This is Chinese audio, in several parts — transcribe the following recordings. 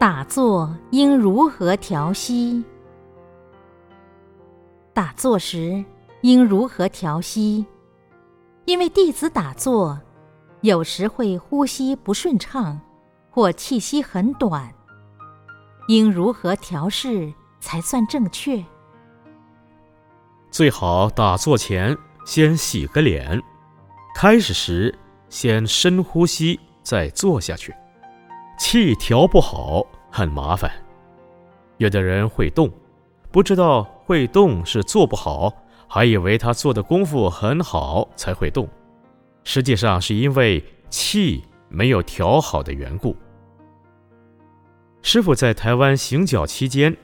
打坐应如何调息？打坐时应如何调息？因为弟子打坐，有时会呼吸不顺畅，或气息很短，应如何调试才算正确？最好打坐前先洗个脸，开始时先深呼吸，再坐下去。气调不好很麻烦，有的人会动，不知道会动是做不好，还以为他做的功夫很好才会动，实际上是因为气没有调好的缘故。师傅在台湾行脚期间，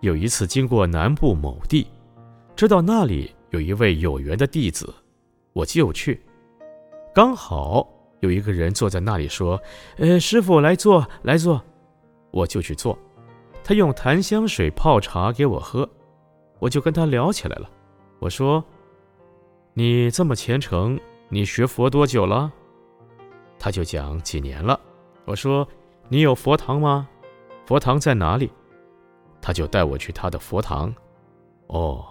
有一次经过南部某地，知道那里有一位有缘的弟子，我就去，刚好。有一个人坐在那里说：“呃，师傅来坐，来坐。”我就去坐。他用檀香水泡茶给我喝，我就跟他聊起来了。我说：“你这么虔诚，你学佛多久了？”他就讲几年了。我说：“你有佛堂吗？佛堂在哪里？”他就带我去他的佛堂。哦，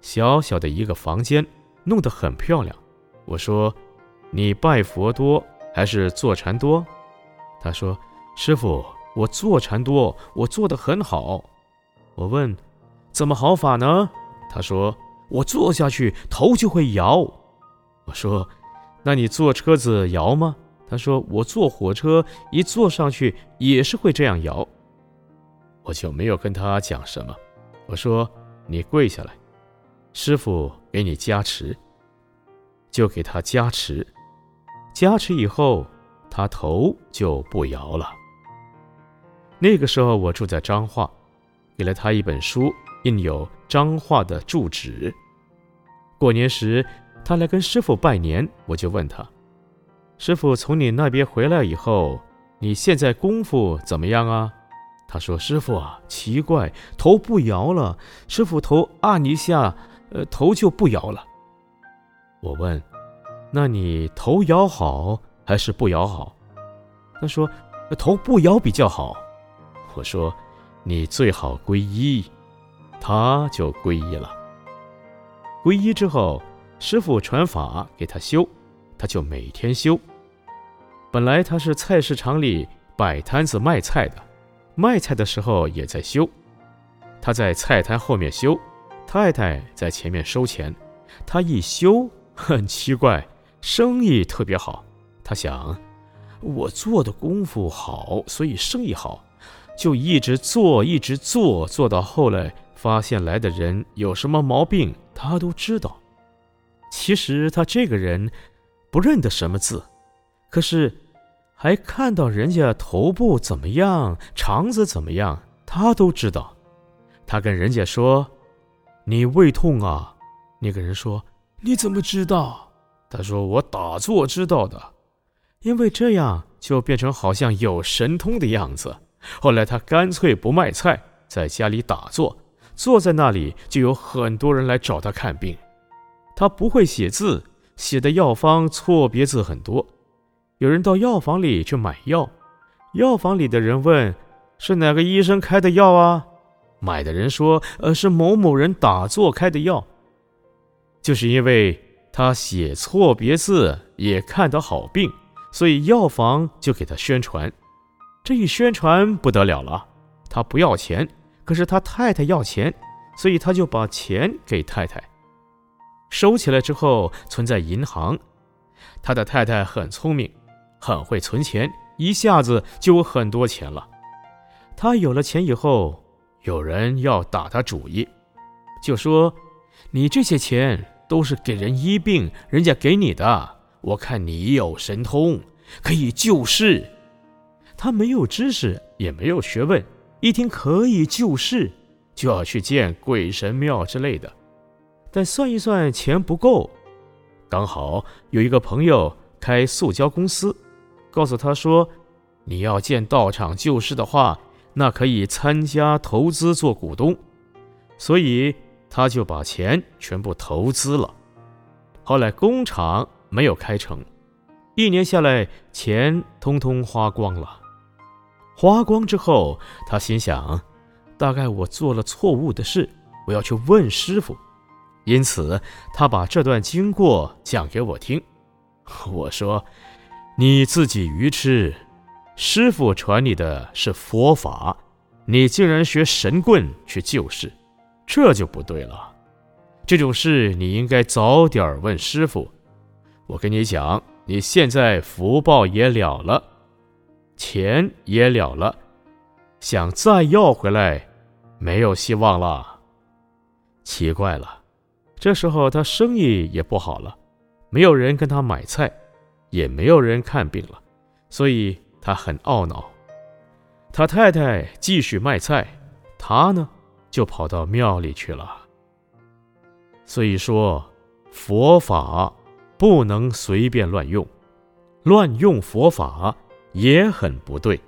小小的一个房间，弄得很漂亮。我说。你拜佛多还是坐禅多？他说：“师傅，我坐禅多，我做的很好。”我问：“怎么好法呢？”他说：“我坐下去头就会摇。”我说：“那你坐车子摇吗？”他说：“我坐火车一坐上去也是会这样摇。”我就没有跟他讲什么。我说：“你跪下来，师傅给你加持。”就给他加持。加持以后，他头就不摇了。那个时候我住在彰化，给了他一本书，印有彰化的住址。过年时，他来跟师傅拜年，我就问他：“师傅从你那边回来以后，你现在功夫怎么样啊？”他说：“师傅啊，奇怪，头不摇了。师傅头按一下，呃，头就不摇了。”我问。那你头摇好还是不摇好？他说：“头不摇比较好。”我说：“你最好皈依。”他就皈依了。皈依之后，师傅传法给他修，他就每天修。本来他是菜市场里摆摊子卖菜的，卖菜的时候也在修。他在菜摊后面修，太太在前面收钱。他一修，很奇怪。生意特别好，他想，我做的功夫好，所以生意好，就一直做，一直做，做到后来发现来的人有什么毛病，他都知道。其实他这个人不认得什么字，可是还看到人家头部怎么样，肠子怎么样，他都知道。他跟人家说：“你胃痛啊？”那个人说：“你怎么知道？”他说：“我打坐知道的，因为这样就变成好像有神通的样子。后来他干脆不卖菜，在家里打坐，坐在那里就有很多人来找他看病。他不会写字，写的药方错别字很多。有人到药房里去买药，药房里的人问：是哪个医生开的药啊？买的人说：呃，是某某人打坐开的药。就是因为。”他写错别字也看得好病，所以药房就给他宣传。这一宣传不得了了，他不要钱，可是他太太要钱，所以他就把钱给太太，收起来之后存在银行。他的太太很聪明，很会存钱，一下子就有很多钱了。他有了钱以后，有人要打他主意，就说：“你这些钱。”都是给人医病，人家给你的。我看你有神通，可以救世。他没有知识，也没有学问，一听可以救世，就要去见鬼神庙之类的。但算一算，钱不够。刚好有一个朋友开塑胶公司，告诉他说：“你要见道场救世的话，那可以参加投资做股东。”所以。他就把钱全部投资了，后来工厂没有开成，一年下来钱通通花光了。花光之后，他心想，大概我做了错误的事，我要去问师傅。因此，他把这段经过讲给我听。我说：“你自己愚痴，师傅传你的是佛法，你竟然学神棍去救世，这就不对了。这种事你应该早点问师傅。我跟你讲，你现在福报也了了，钱也了了，想再要回来，没有希望了。奇怪了。”这时候他生意也不好了，没有人跟他买菜，也没有人看病了，所以他很懊恼。他太太继续卖菜，他呢就跑到庙里去了。所以说，佛法不能随便乱用，乱用佛法也很不对。